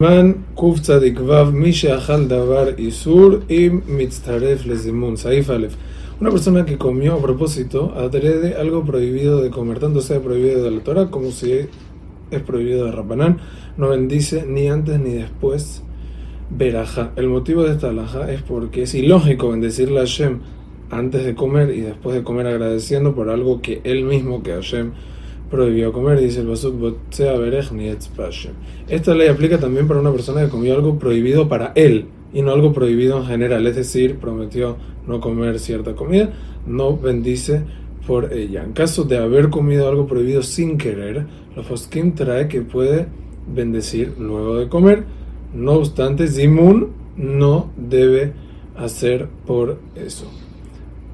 Vav Misha Achal Davar Isur Im Mitztaref Lezimun Saif Alef. Una persona que comió a propósito adrede algo prohibido de comer, tanto sea prohibido de la Torah como si es prohibido de Rabbanán, no bendice ni antes ni después Beraja. El motivo de esta alhaja es porque es ilógico bendecirle a Hashem antes de comer y después de comer agradeciendo por algo que él mismo, que Hashem, prohibió comer, dice el Basuk Esta ley aplica también para una persona que comió algo prohibido para él y no algo prohibido en general, es decir, prometió no comer cierta comida, no bendice por ella. En caso de haber comido algo prohibido sin querer, la Foskim trae que puede bendecir luego de comer. No obstante, Zimun no debe hacer por eso.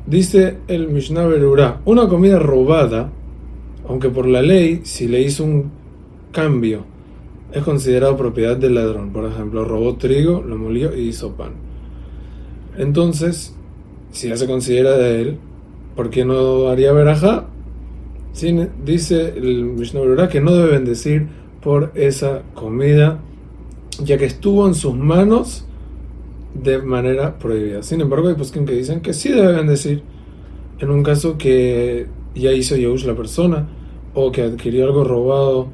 Dice el Mishnah Berurah, una comida robada aunque por la ley, si le hizo un cambio, es considerado propiedad del ladrón. Por ejemplo, robó trigo, lo molió y hizo pan. Entonces, si ya se considera de él, ¿por qué no haría veraja? dice el Mishnah que no debe bendecir por esa comida, ya que estuvo en sus manos de manera prohibida. Sin embargo, hay poskim que dicen que sí debe bendecir en un caso que ya hizo Yehush la persona, o que adquirió algo robado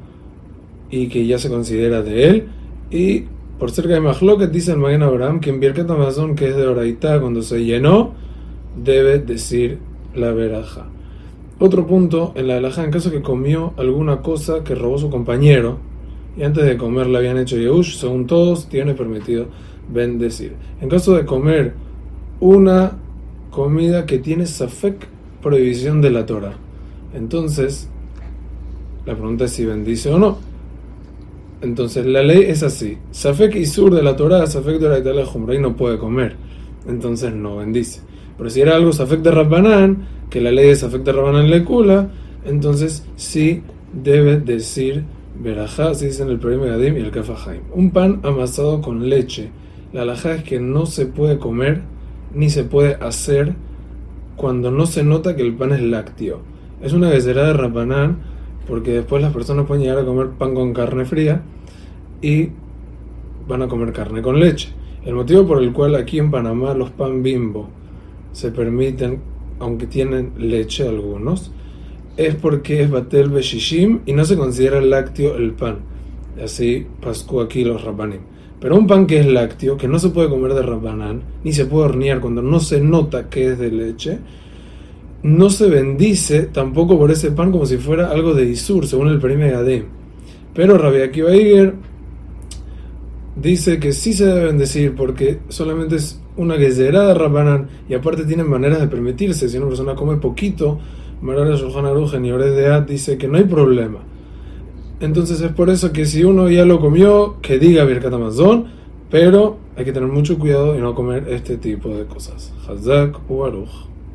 y que ya se considera de él. Y por cerca de Mahloket dice el Magen Abraham que en Birket Amazon, que es de Oraitá, cuando se llenó, debe decir la veraja. Otro punto, en la veraja, en caso que comió alguna cosa que robó su compañero, y antes de comer la habían hecho Yehush, según todos, tiene permitido bendecir. En caso de comer una comida que tiene Safek prohibición de la Torah. Entonces, la pregunta es si bendice o no. Entonces, la ley es así. Safek y sur de la Torah, Safek de la y no puede comer. Entonces, no bendice. Pero si era algo Safek de Rabbanán, que la ley es Safek de Rabbanán le cula, entonces sí debe decir Berajá, así dicen el Purim Gadim y el Kafahaim. Un pan amasado con leche. La alajá es que no se puede comer ni se puede hacer cuando no se nota que el pan es lácteo. Es una becerada de Rabbanán porque después las personas pueden llegar a comer pan con carne fría y van a comer carne con leche. El motivo por el cual aquí en Panamá los pan bimbo se permiten, aunque tienen leche algunos, es porque es batel beshishim y no se considera lácteo el pan. Así pascó aquí los rabanim. Pero un pan que es lácteo, que no se puede comer de rabanán, ni se puede hornear cuando no se nota que es de leche, no se bendice tampoco por ese pan como si fuera algo de Isur, según el primer Gadem. Pero Rabbi Akiva dice que sí se debe bendecir porque solamente es una gezerá de Rabbanán y aparte tienen maneras de permitirse. Si una persona come poquito, Marar Shulchan Aruch y Ores de Ad dice que no hay problema. Entonces es por eso que si uno ya lo comió, que diga Birkat Amazon, pero hay que tener mucho cuidado y no comer este tipo de cosas. Hazak u Aruch.